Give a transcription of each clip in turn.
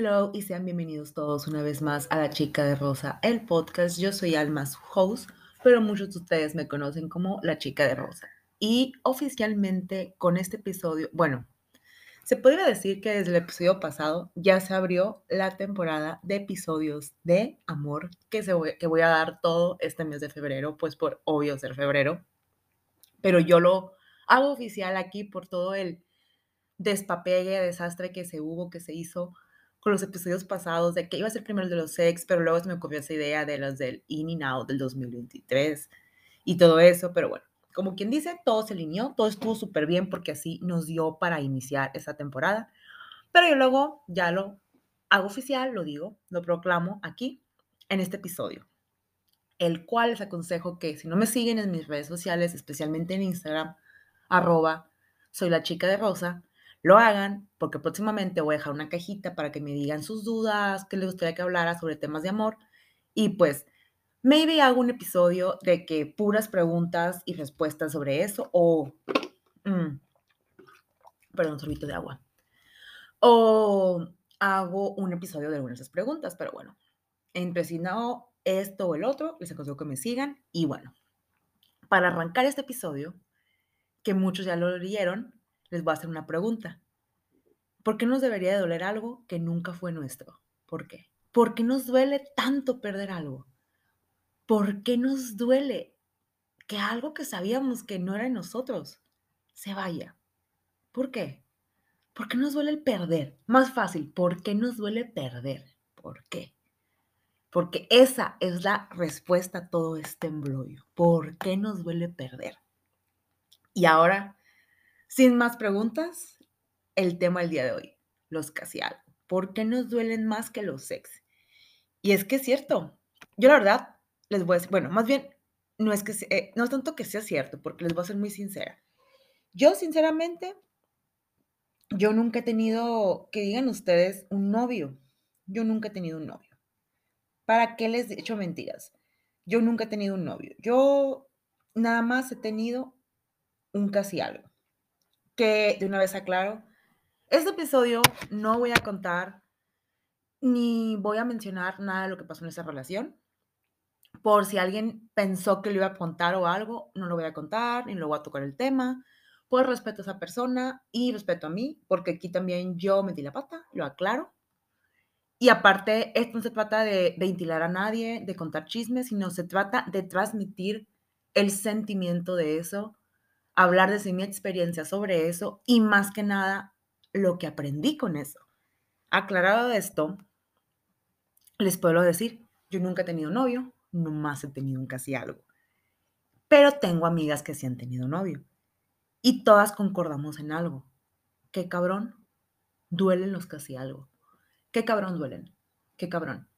Hello y sean bienvenidos todos una vez más a La Chica de Rosa, el podcast. Yo soy Alma, su host, pero muchos de ustedes me conocen como La Chica de Rosa. Y oficialmente con este episodio, bueno, se podría decir que desde el episodio pasado ya se abrió la temporada de episodios de amor que, se voy, que voy a dar todo este mes de febrero, pues por obvio ser febrero. Pero yo lo hago oficial aquí por todo el despapegue, desastre que se hubo, que se hizo con los episodios pasados de que iba a ser primero el de los sex, pero luego se me ocurrió esa idea de los del in and out del 2023 y todo eso, pero bueno, como quien dice, todo se alineó, todo estuvo súper bien porque así nos dio para iniciar esa temporada, pero yo luego ya lo hago oficial, lo digo, lo proclamo aquí en este episodio, el cual les aconsejo que si no me siguen en mis redes sociales, especialmente en Instagram, arroba, soy la chica de Rosa, lo hagan, porque próximamente voy a dejar una cajita para que me digan sus dudas, qué les gustaría que hablara sobre temas de amor. Y pues, maybe hago un episodio de que puras preguntas y respuestas sobre eso, o. Mm, perdón, un sorbito de agua. O hago un episodio de algunas de esas preguntas, pero bueno, entre si no esto o el otro, les aconsejo que me sigan. Y bueno, para arrancar este episodio, que muchos ya lo leyeron, les voy a hacer una pregunta. ¿Por qué nos debería de doler algo que nunca fue nuestro? ¿Por qué? ¿Por qué nos duele tanto perder algo? ¿Por qué nos duele que algo que sabíamos que no era de nosotros se vaya? ¿Por qué? ¿Por qué nos duele el perder? Más fácil, ¿por qué nos duele perder? ¿Por qué? Porque esa es la respuesta a todo este embrollo. ¿Por qué nos duele perder? Y ahora sin más preguntas, el tema del día de hoy, los casi algo. ¿Por qué nos duelen más que los sex? Y es que es cierto. Yo la verdad les voy a decir, bueno, más bien no es que eh, no es tanto que sea cierto, porque les voy a ser muy sincera. Yo sinceramente yo nunca he tenido, que digan ustedes, un novio. Yo nunca he tenido un novio. ¿Para qué les he hecho mentiras? Yo nunca he tenido un novio. Yo nada más he tenido un casi algo que de una vez aclaro, este episodio no voy a contar ni voy a mencionar nada de lo que pasó en esa relación. Por si alguien pensó que lo iba a contar o algo, no lo voy a contar, ni lo voy a tocar el tema. Por respeto a esa persona y respeto a mí, porque aquí también yo metí la pata, lo aclaro. Y aparte, esto no se trata de ventilar a nadie, de contar chismes, sino se trata de transmitir el sentimiento de eso hablar de mi experiencia sobre eso y más que nada lo que aprendí con eso. Aclarado esto, les puedo decir, yo nunca he tenido novio, nomás he tenido un casi algo. Pero tengo amigas que sí han tenido novio. Y todas concordamos en algo. Qué cabrón, duelen los casi algo. Qué cabrón duelen. Qué cabrón.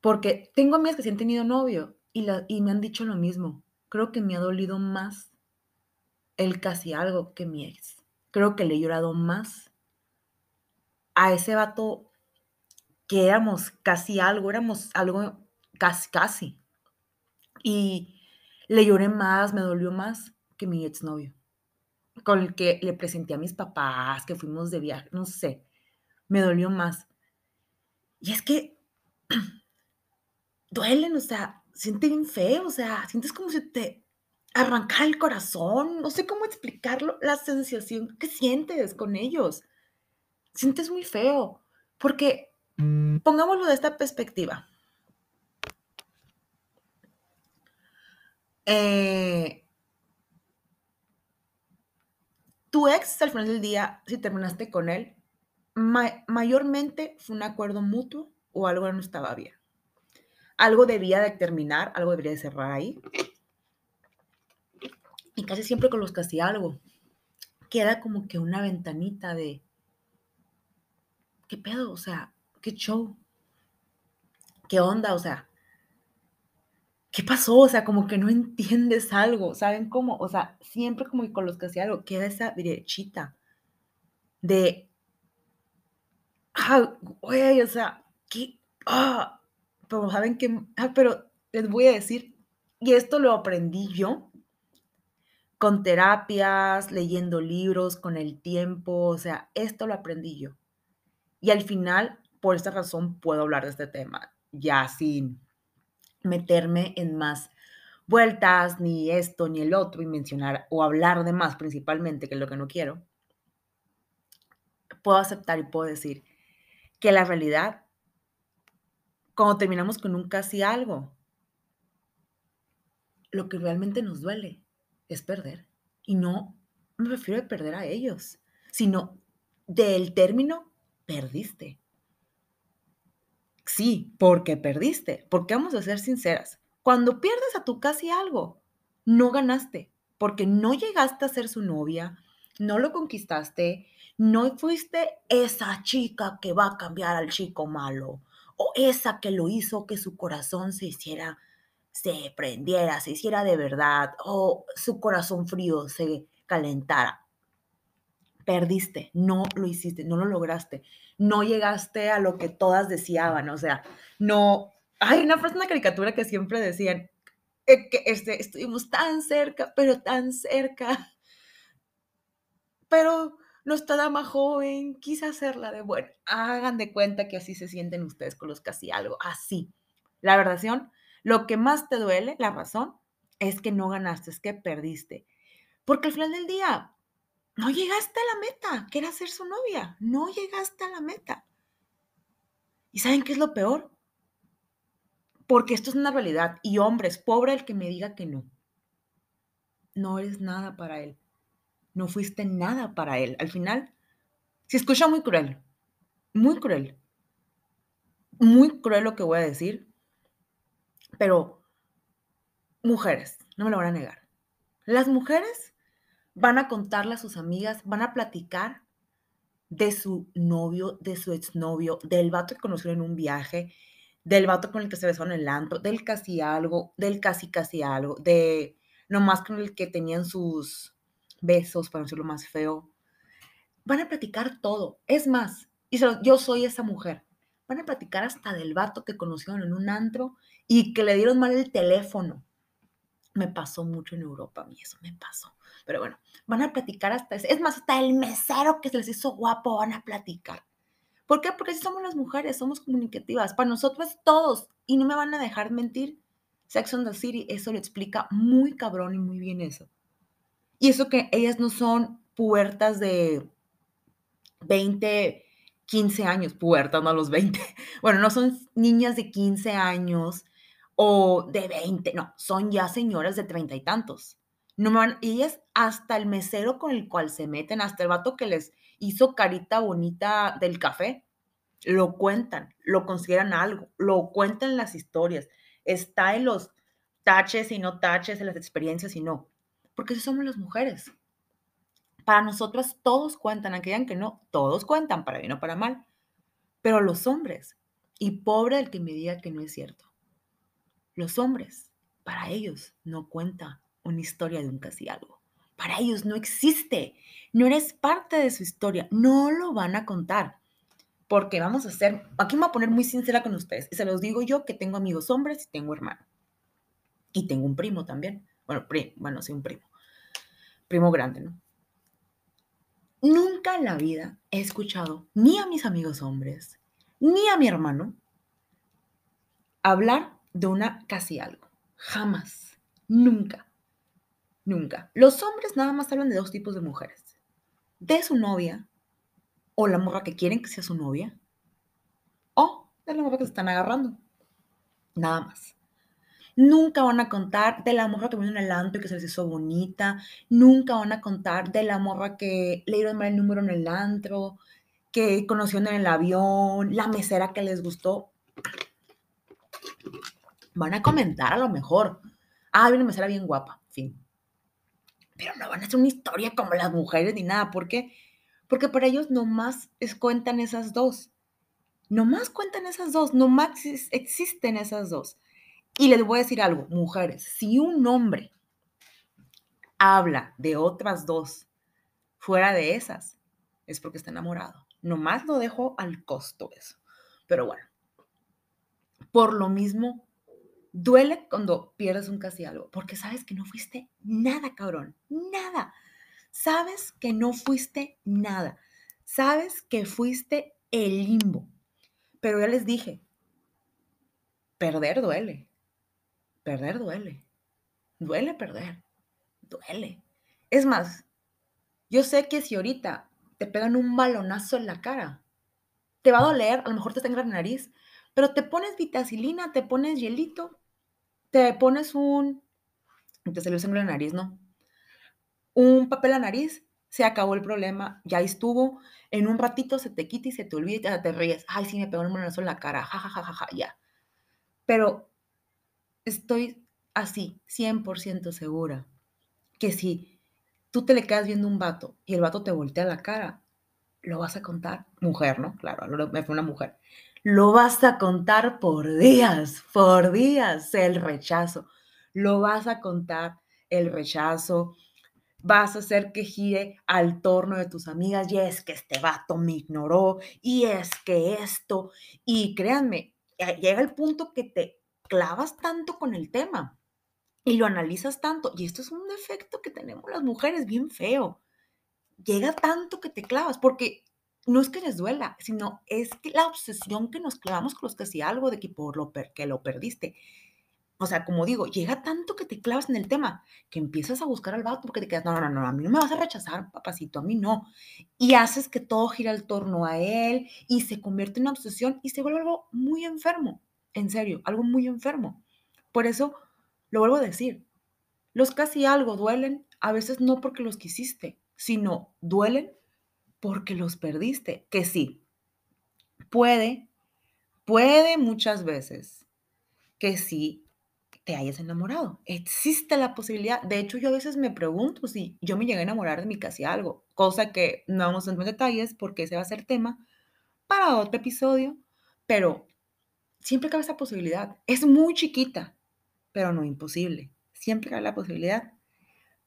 Porque tengo amigas que sí han tenido novio y, la, y me han dicho lo mismo. Creo que me ha dolido más el casi algo que mi ex. Creo que le he llorado más a ese vato que éramos casi algo, éramos algo casi, casi. Y le lloré más, me dolió más que mi exnovio, con el que le presenté a mis papás, que fuimos de viaje, no sé, me dolió más. Y es que duelen, o sea, siente bien feo, o sea, sientes como si te arrancar el corazón, no sé cómo explicarlo, la sensación que sientes con ellos. Sientes muy feo, porque mm. pongámoslo de esta perspectiva. Eh, tu ex al final del día, si terminaste con él, mayormente fue un acuerdo mutuo o algo no estaba bien. Algo debía de terminar, algo debería de cerrar ahí. Y casi siempre con los casi algo. Queda como que una ventanita de, ¿qué pedo? O sea, ¿qué show? ¿Qué onda? O sea, ¿qué pasó? O sea, como que no entiendes algo, ¿saben cómo? O sea, siempre como que con los casi algo queda esa derechita de, ah, güey, o sea, ¿qué? Ah, pero saben que, ah, pero les voy a decir, y esto lo aprendí yo con terapias, leyendo libros, con el tiempo, o sea, esto lo aprendí yo. Y al final, por esta razón puedo hablar de este tema, ya sin meterme en más vueltas, ni esto, ni el otro, y mencionar o hablar de más principalmente, que es lo que no quiero, puedo aceptar y puedo decir que la realidad, cuando terminamos con un casi algo, lo que realmente nos duele es perder. Y no me refiero a perder a ellos, sino del término perdiste. Sí, porque perdiste. Porque vamos a ser sinceras. Cuando pierdes a tu casi algo, no ganaste, porque no llegaste a ser su novia, no lo conquistaste, no fuiste esa chica que va a cambiar al chico malo, o esa que lo hizo que su corazón se hiciera, se prendiera, se hiciera de verdad, o su corazón frío se calentara perdiste, no lo hiciste, no lo lograste, no llegaste a lo que todas deseaban, o sea, no, hay una frase, una caricatura que siempre decían, eh, que este, estuvimos tan cerca, pero tan cerca, pero nuestra dama joven quise hacerla de bueno, hagan de cuenta que así se sienten ustedes con los casi algo, así. La verdad, lo que más te duele, la razón, es que no ganaste, es que perdiste. Porque al final del día, no llegaste a la meta, que era ser su novia. No llegaste a la meta. ¿Y saben qué es lo peor? Porque esto es una realidad. Y hombres, pobre el que me diga que no. No eres nada para él. No fuiste nada para él. Al final, se escucha muy cruel. Muy cruel. Muy cruel lo que voy a decir. Pero, mujeres, no me lo van a negar. Las mujeres van a contarle a sus amigas, van a platicar de su novio, de su exnovio, del vato que conoció en un viaje, del vato con el que se besó en el antro, del casi algo, del casi casi algo, de nomás con el que tenían sus besos, para no decirlo más feo. Van a platicar todo. Es más, y yo soy esa mujer. Van a platicar hasta del vato que conocieron en un antro y que le dieron mal el teléfono. Me pasó mucho en Europa a mí, eso me pasó. Pero bueno, van a platicar hasta Es más, hasta el mesero que se les hizo guapo van a platicar. ¿Por qué? Porque si somos las mujeres, somos comunicativas. Para nosotros todos. Y no me van a dejar mentir. Sex on the City, eso lo explica muy cabrón y muy bien eso. Y eso que ellas no son puertas de 20, 15 años, puertas, no a los 20. Bueno, no son niñas de 15 años o de 20, no, son ya señoras de treinta y tantos. No me van, ellas hasta el mesero con el cual se meten, hasta el vato que les hizo carita bonita del café, lo cuentan, lo consideran algo, lo cuentan en las historias, está en los taches y no taches, en las experiencias y no, porque si somos las mujeres. Para nosotras todos cuentan, aunque digan que no, todos cuentan, para bien o para mal, pero los hombres, y pobre el que me diga que no es cierto, los hombres, para ellos no cuenta una historia de un casi algo. Para ellos no existe. No eres parte de su historia. No lo van a contar. Porque vamos a hacer, aquí me voy a poner muy sincera con ustedes. Y se los digo yo que tengo amigos hombres y tengo hermano. Y tengo un primo también. Bueno, bueno, sí, un primo. Primo grande, ¿no? Nunca en la vida he escuchado ni a mis amigos hombres, ni a mi hermano hablar de una casi algo. Jamás. Nunca. Nunca. Los hombres nada más hablan de dos tipos de mujeres. De su novia, o la morra que quieren que sea su novia, o de la morra que se están agarrando. Nada más. Nunca van a contar de la morra que vino en el antro y que se les hizo bonita. Nunca van a contar de la morra que le dieron mal el número en el antro, que conocieron en el avión, la mesera que les gustó. Van a comentar a lo mejor. Ah, una mesera bien guapa. Fin pero no van a hacer una historia como las mujeres ni nada. ¿Por qué? Porque para ellos nomás cuentan esas dos. Nomás cuentan esas dos, nomás existen esas dos. Y les voy a decir algo, mujeres, si un hombre habla de otras dos fuera de esas, es porque está enamorado. Nomás lo dejo al costo eso. Pero bueno, por lo mismo Duele cuando pierdes un casi algo, porque sabes que no fuiste nada, cabrón, nada. Sabes que no fuiste nada. Sabes que fuiste el limbo. Pero ya les dije, perder duele. Perder duele. Duele perder. Duele. Es más, yo sé que si ahorita te pegan un balonazo en la cara, te va a doler, a lo mejor te sangra la nariz, pero te pones vitacilina, te pones hielito, te pones un, te salió sangre en la nariz, ¿no? Un papel a nariz, se acabó el problema, ya estuvo, en un ratito se te quita y se te olvida y te ríes, ay, sí, me pegó un balonazo en la cara, jajajaja, ja, ja, ja, ya. Pero estoy así, 100% segura, que si tú te le quedas viendo un vato y el vato te voltea la cara, lo vas a contar, mujer, ¿no? Claro, me fue una mujer. Lo vas a contar por días, por días, el rechazo. Lo vas a contar el rechazo. Vas a hacer que gire al torno de tus amigas. Y es que este vato me ignoró. Y es que esto. Y créanme, llega el punto que te clavas tanto con el tema y lo analizas tanto. Y esto es un defecto que tenemos las mujeres bien feo llega tanto que te clavas, porque no es que les duela, sino es que la obsesión que nos clavamos con los que hacía algo de que por lo que lo perdiste. O sea, como digo, llega tanto que te clavas en el tema que empiezas a buscar al vato porque te quedas, no, no, no, a mí no me vas a rechazar, papacito, a mí no. Y haces que todo gira al torno a él y se convierte en una obsesión y se vuelve algo muy enfermo, en serio, algo muy enfermo. Por eso lo vuelvo a decir, los casi algo duelen, a veces no porque los quisiste, sino duelen porque los perdiste. Que sí, puede, puede muchas veces que sí te hayas enamorado. Existe la posibilidad. De hecho, yo a veces me pregunto si yo me llegué a enamorar de mi casi algo, cosa que no vamos a entrar en detalles porque ese va a ser tema para otro episodio, pero siempre cabe esa posibilidad. Es muy chiquita, pero no imposible. Siempre cabe la posibilidad.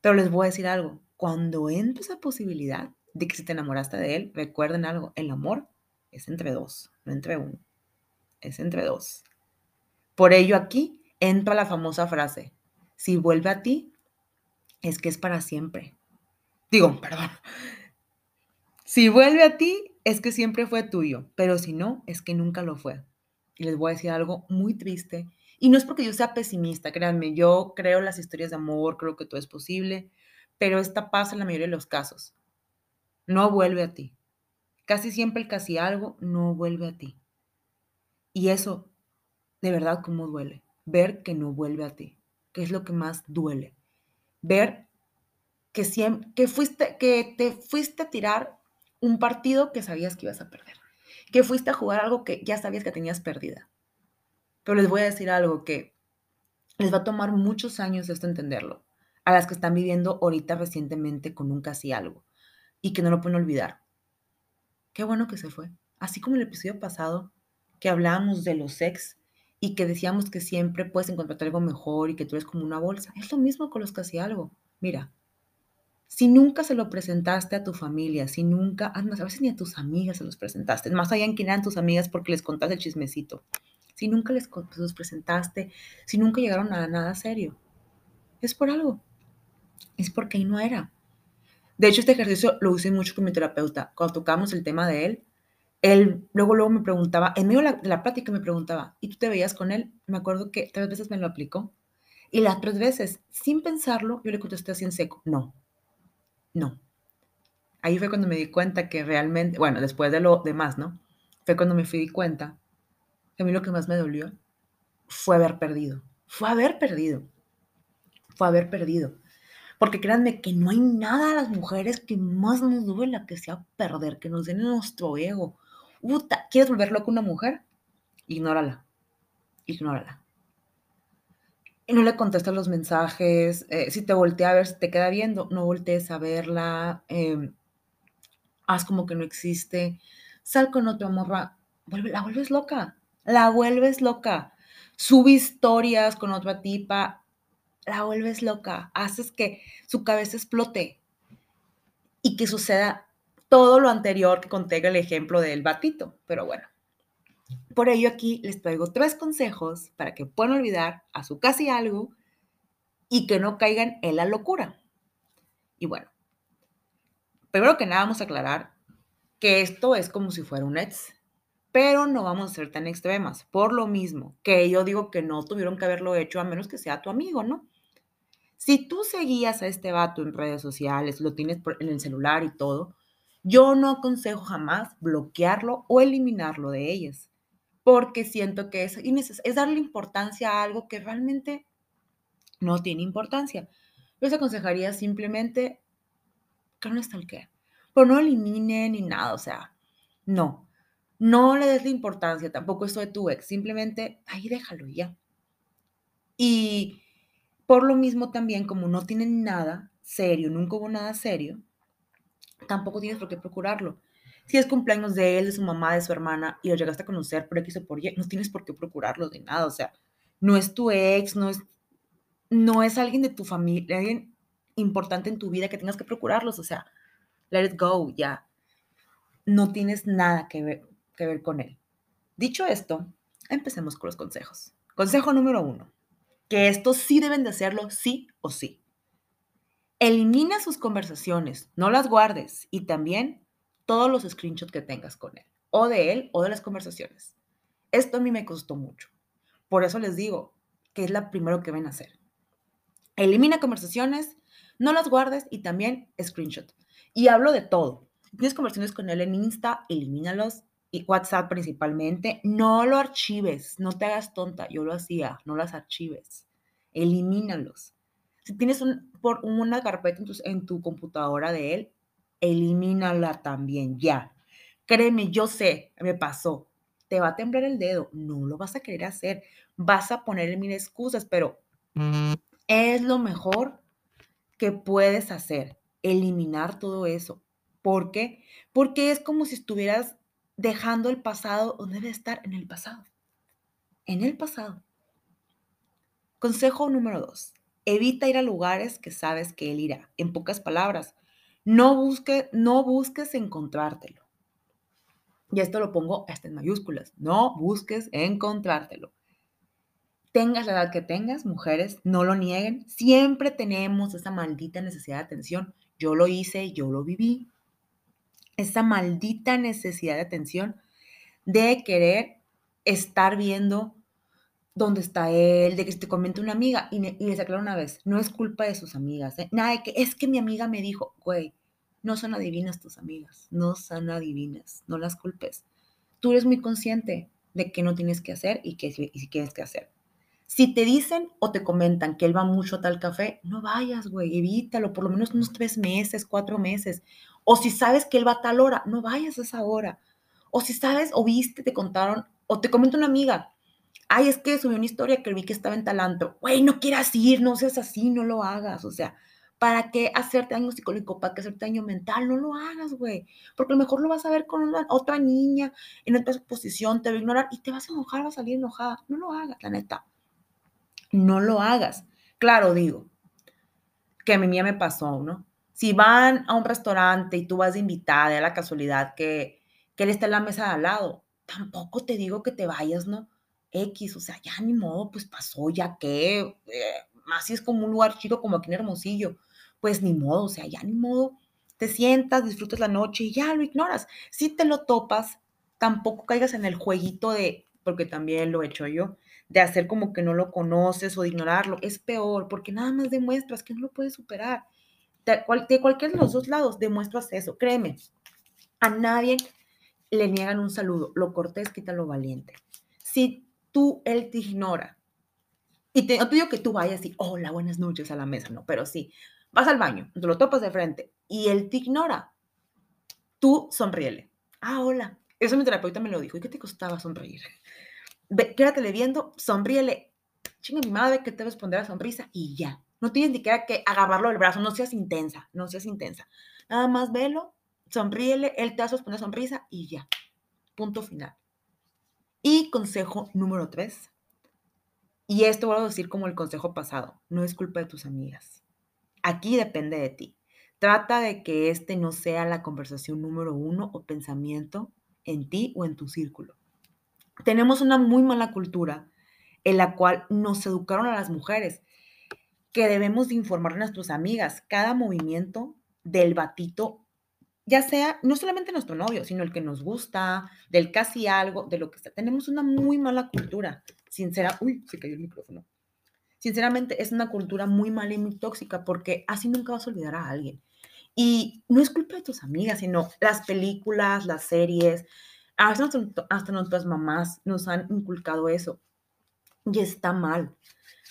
Pero les voy a decir algo, cuando entra esa posibilidad de que si te enamoraste de él, recuerden algo, el amor es entre dos, no entre uno, es entre dos. Por ello aquí entra la famosa frase, si vuelve a ti, es que es para siempre. Digo, perdón. Si vuelve a ti, es que siempre fue tuyo, pero si no, es que nunca lo fue. Y les voy a decir algo muy triste. Y no es porque yo sea pesimista, créanme, yo creo las historias de amor, creo que todo es posible, pero esta pasa en la mayoría de los casos. No vuelve a ti. Casi siempre el casi algo no vuelve a ti. Y eso, de verdad, cómo duele. Ver que no vuelve a ti, que es lo que más duele. Ver que, siempre, que, fuiste, que te fuiste a tirar un partido que sabías que ibas a perder. Que fuiste a jugar algo que ya sabías que tenías perdida. Pero les voy a decir algo que les va a tomar muchos años esto entenderlo a las que están viviendo ahorita recientemente con un casi algo y que no lo pueden olvidar. Qué bueno que se fue. Así como el episodio pasado, que hablábamos de los ex y que decíamos que siempre puedes encontrar algo mejor y que tú eres como una bolsa. Es lo mismo con los casi algo. Mira, si nunca se lo presentaste a tu familia, si nunca, a veces ni a tus amigas se los presentaste, más allá en quién eran tus amigas porque les contaste el chismecito, si nunca les los presentaste, si nunca llegaron a nada serio, es por algo es porque ahí no era. De hecho, este ejercicio lo usé mucho con mi terapeuta. Cuando tocamos el tema de él, él luego, luego me preguntaba, en medio de la, de la plática me preguntaba, ¿y tú te veías con él? Me acuerdo que tres veces me lo aplicó. Y las tres veces, sin pensarlo, yo le contesté así en seco, no, no. Ahí fue cuando me di cuenta que realmente, bueno, después de lo demás, ¿no? Fue cuando me fui di cuenta que a mí lo que más me dolió fue haber perdido. Fue haber perdido. Fue haber perdido. Porque créanme que no hay nada a las mujeres que más nos duela que sea perder, que nos den nuestro ego. Uta, ¿quieres volver loca una mujer? Ignórala. Ignórala. Y no le contestas los mensajes. Eh, si te voltea a ver, si te queda viendo, no voltees a verla. Em, haz como que no existe. Sal con otra morra. la vuelves loca. La vuelves loca. Sube historias con otra tipa la vuelves loca, haces que su cabeza explote y que suceda todo lo anterior que conté el ejemplo del batito. Pero bueno, por ello aquí les traigo tres consejos para que puedan olvidar a su casi algo y que no caigan en la locura. Y bueno, primero que nada vamos a aclarar que esto es como si fuera un ex. pero no vamos a ser tan extremas. Por lo mismo, que yo digo que no tuvieron que haberlo hecho a menos que sea tu amigo, ¿no? Si tú seguías a este vato en redes sociales, lo tienes en el celular y todo, yo no aconsejo jamás bloquearlo o eliminarlo de ellas, porque siento que es, es darle importancia a algo que realmente no tiene importancia. Yo les aconsejaría simplemente que no stalkeen, pero no elimine ni nada, o sea, no. No le des la importancia, tampoco esto de tu ex, simplemente ahí déjalo ya. Y por lo mismo también, como no tienen nada serio, nunca hubo nada serio, tampoco tienes por qué procurarlo. Si es cumpleaños de él, de su mamá, de su hermana, y lo llegaste a conocer por X o por Y, no tienes por qué procurarlo de nada. O sea, no es tu ex, no es, no es alguien de tu familia, alguien importante en tu vida que tengas que procurarlos. O sea, let it go, ya. No tienes nada que ver, que ver con él. Dicho esto, empecemos con los consejos. Consejo número uno, que estos sí deben de hacerlo sí o sí. Elimina sus conversaciones, no las guardes y también todos los screenshots que tengas con él, o de él o de las conversaciones. Esto a mí me costó mucho. Por eso les digo que es la primero que ven a hacer. Elimina conversaciones, no las guardes y también screenshot. Y hablo de todo. Tienes conversaciones con él en Insta, elimínalos y WhatsApp principalmente, no lo archives, no te hagas tonta, yo lo hacía, no las archives, elimínalos. Si tienes por una carpeta en tu, en tu computadora de él, elimínala también, ya. Créeme, yo sé, me pasó, te va a temblar el dedo, no lo vas a querer hacer, vas a poner mil excusas, pero es lo mejor que puedes hacer, eliminar todo eso. ¿Por qué? Porque es como si estuvieras dejando el pasado donde debe estar en el pasado. En el pasado. Consejo número dos. Evita ir a lugares que sabes que él irá. En pocas palabras, no, busque, no busques encontrártelo. Y esto lo pongo hasta en mayúsculas. No busques encontrártelo. Tengas la edad que tengas, mujeres, no lo nieguen. Siempre tenemos esa maldita necesidad de atención. Yo lo hice, yo lo viví esa maldita necesidad de atención de querer estar viendo dónde está él, de que te comente una amiga. Y, les aclaro una vez, no es culpa de sus amigas. ¿eh? Nada de que es que mi amiga me dijo, güey, no son adivinas tus amigas, no son adivinas, no las culpes. Tú eres muy consciente de que no tienes que hacer y que y si tienes que hacer. Si te dicen o te comentan que él va mucho a tal café, no vayas, güey, evítalo, por lo menos unos tres meses, cuatro meses. O si sabes que él va a tal hora, no vayas a esa hora. O si sabes o viste, te contaron, o te comenta una amiga, ay, es que subió una historia que vi que estaba en talanto. Güey, no quieras ir, no seas así, no lo hagas. O sea, ¿para qué hacerte daño psicológico? ¿Para qué hacerte daño mental? No lo hagas, güey. Porque a lo mejor lo vas a ver con otra niña en otra posición, te va a ignorar y te vas a enojar, vas a salir enojada. No lo hagas, la neta no lo hagas. Claro, digo, que a mí me pasó, ¿no? Si van a un restaurante y tú vas de invitada, a la casualidad que, él está en la mesa de al lado, tampoco te digo que te vayas, ¿no? X, o sea, ya ni modo, pues pasó, ya que, eh, es como un lugar chido como aquí en Hermosillo, pues ni modo, o sea, ya ni modo, te sientas, disfrutas la noche y ya lo ignoras. Si te lo topas, tampoco caigas en el jueguito de, porque también lo he hecho yo, de hacer como que no lo conoces o de ignorarlo. Es peor porque nada más demuestras que no lo puedes superar. De, cualquier de los dos lados demuestras eso. Créeme, a nadie le niegan un saludo. Lo cortés quita lo valiente. Si tú, él te ignora, y te, no te digo que tú vayas y, hola, buenas noches a la mesa, no, pero sí, vas al baño, te lo topas de frente y él te ignora, tú sonríele. Ah, hola. Eso mi terapeuta me lo dijo. ¿Y qué te costaba sonreír? quédatele viendo, sonríele. Chinga mi madre que te responder la sonrisa y ya. No tienes ni que agarrarlo del brazo, no seas intensa, no seas intensa. Nada más velo, sonríele, él te va a responder sonrisa y ya. Punto final. Y consejo número tres. Y esto voy a decir como el consejo pasado, no es culpa de tus amigas. Aquí depende de ti. Trata de que este no sea la conversación número uno o pensamiento en ti o en tu círculo tenemos una muy mala cultura en la cual nos educaron a las mujeres que debemos de informar a nuestras amigas cada movimiento del batito ya sea no solamente nuestro novio, sino el que nos gusta, del casi algo, de lo que sea. Tenemos una muy mala cultura, sincera. Uy, se cayó el micrófono. Sinceramente, es una cultura muy mala y muy tóxica porque así nunca vas a olvidar a alguien. Y no es culpa de tus amigas, sino las películas, las series, hasta, hasta nuestras mamás nos han inculcado eso. Y está mal,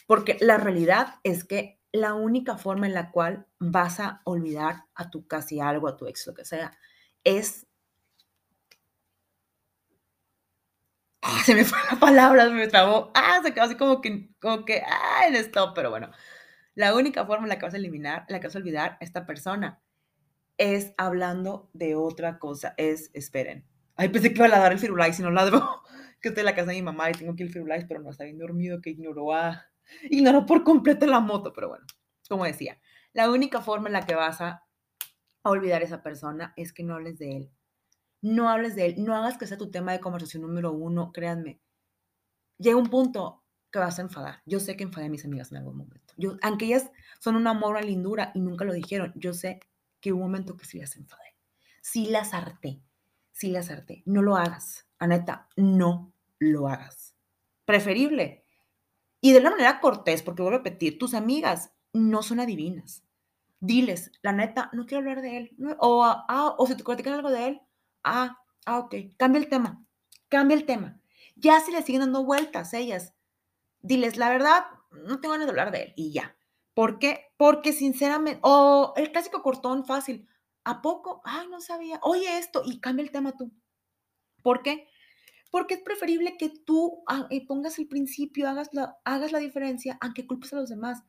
porque la realidad es que la única forma en la cual vas a olvidar a tu casi algo, a tu ex, lo que sea, es... Ah, se me fue la palabra, se me trabó. Ah, se quedó así como que, como que, ah, el stop, pero bueno. La única forma en la que vas a eliminar, en la que vas a olvidar a esta persona es hablando de otra cosa. Es, esperen. Ay, pensé que iba a dar el Firulais y no ladro. que estoy en la casa de mi mamá y tengo ir el Firulais, pero no está bien dormido que ignoró a ignoró por completo la moto, pero bueno, como decía, la única forma en la que vas a, olvidar a esa persona es que no hables de él. No hables de él, no hagas que sea tu tema de conversación número uno, créanme. Llega un punto que vas a enfadar. Yo sé que enfadé a mis amigas en algún momento. Yo, aunque ellas son un amor, lindura y nunca lo dijeron, yo sé que hubo un momento que sí las enfadé. Sí las harté. Sí las harté. No lo hagas. Aneta, no lo hagas. Preferible y de una manera cortés, porque voy a repetir, tus amigas no son adivinas. Diles, la neta, no quiero hablar de él. o, ah, o si te platican algo de él, ah, ah, ok, cambia el tema, cambia el tema. Ya si le siguen dando vueltas ellas, diles, la verdad, no tengo ganas de hablar de él y ya. ¿Por qué? Porque sinceramente, o el clásico cortón fácil, ¿a poco? Ay, no sabía. Oye esto y cambia el tema tú. ¿Por qué? Porque es preferible que tú ah, eh, pongas el principio, hagas la, hagas la diferencia, aunque culpes a los demás.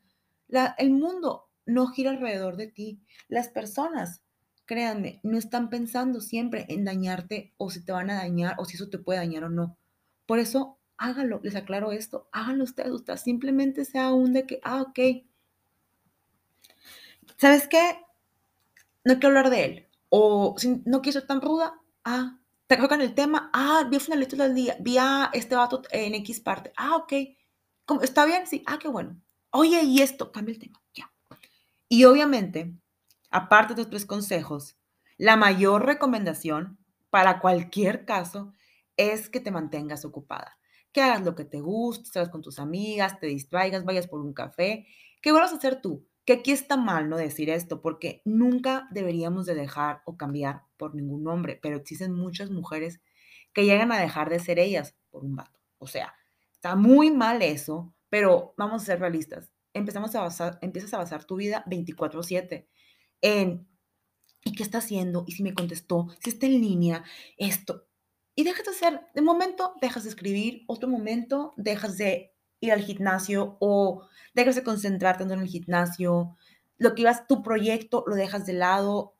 El mundo no gira alrededor de ti. Las personas, créanme, no están pensando siempre en dañarte o si te van a dañar o si eso te puede dañar o no. Por eso, hágalo, les aclaro esto, háganlo ustedes, ustedes simplemente sea un de que, ah, ok. ¿Sabes qué? No quiero hablar de él. O si no quiero ser tan ruda, ah, te tocan el tema, ah, vi finalista del día, vi a este vato en X parte, ah, ok, ¿está bien? Sí, ah, qué bueno. Oye, y esto, cambia el tema, ya. Y obviamente, aparte de tus consejos, la mayor recomendación para cualquier caso es que te mantengas ocupada, que hagas lo que te guste, salgas con tus amigas, te distraigas, vayas por un café, ¿qué vas a hacer tú? Que aquí está mal no decir esto, porque nunca deberíamos de dejar o cambiar por ningún hombre, pero existen muchas mujeres que llegan a dejar de ser ellas por un vato. O sea, está muy mal eso, pero vamos a ser realistas. Empezamos a basar, empiezas a basar tu vida 24/7 en ¿y qué está haciendo? ¿Y si me contestó? ¿Si está en línea? Esto. Y dejas de hacer, de momento dejas de escribir, otro momento dejas de ir al gimnasio o dejas de concentrarte en el gimnasio, lo que ibas, tu proyecto lo dejas de lado.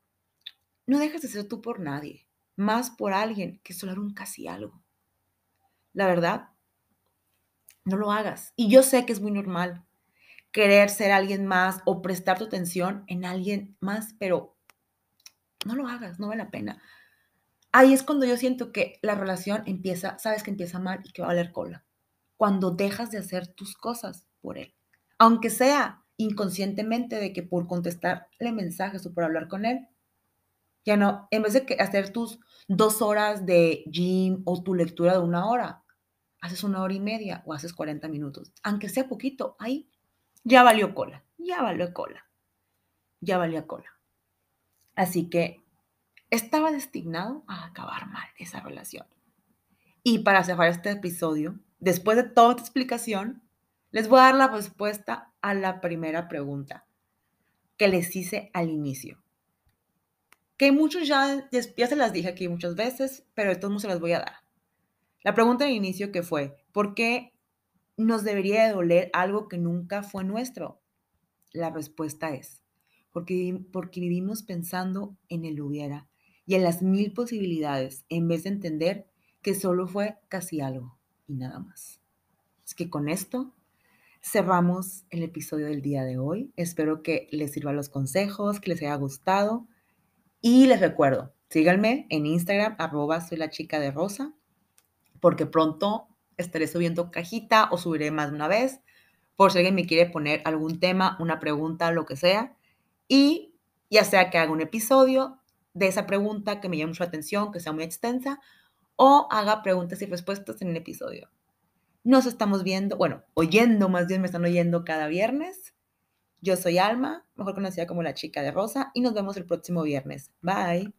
No dejas de ser tú por nadie, más por alguien que solo un casi algo. La verdad, no lo hagas. Y yo sé que es muy normal querer ser alguien más o prestar tu atención en alguien más, pero no lo hagas, no vale la pena. Ahí es cuando yo siento que la relación empieza, sabes que empieza mal y que va a valer cola cuando dejas de hacer tus cosas por él. Aunque sea inconscientemente de que por contestarle mensajes o por hablar con él, ya no, en vez de hacer tus dos horas de gym o tu lectura de una hora, haces una hora y media o haces 40 minutos, aunque sea poquito, ahí ya valió cola, ya valió cola, ya valió cola. Así que estaba destinado a acabar mal esa relación. Y para cerrar este episodio, después de toda esta explicación, les voy a dar la respuesta a la primera pregunta que les hice al inicio. Que muchos ya, ya se las dije aquí muchas veces, pero de todos se las voy a dar. La pregunta al inicio que fue, ¿por qué nos debería de doler algo que nunca fue nuestro? La respuesta es, porque, porque vivimos pensando en el hubiera y en las mil posibilidades en vez de entender que solo fue casi algo y nada más. Es que con esto cerramos el episodio del día de hoy. Espero que les sirvan los consejos, que les haya gustado. Y les recuerdo, síganme en Instagram, arroba soy la chica de rosa, porque pronto estaré subiendo cajita o subiré más de una vez, por si alguien me quiere poner algún tema, una pregunta, lo que sea. Y ya sea que haga un episodio de esa pregunta que me llame mucho atención, que sea muy extensa, o haga preguntas y respuestas en el episodio. Nos estamos viendo, bueno, oyendo más bien, me están oyendo cada viernes. Yo soy Alma, mejor conocida como la chica de rosa, y nos vemos el próximo viernes. Bye.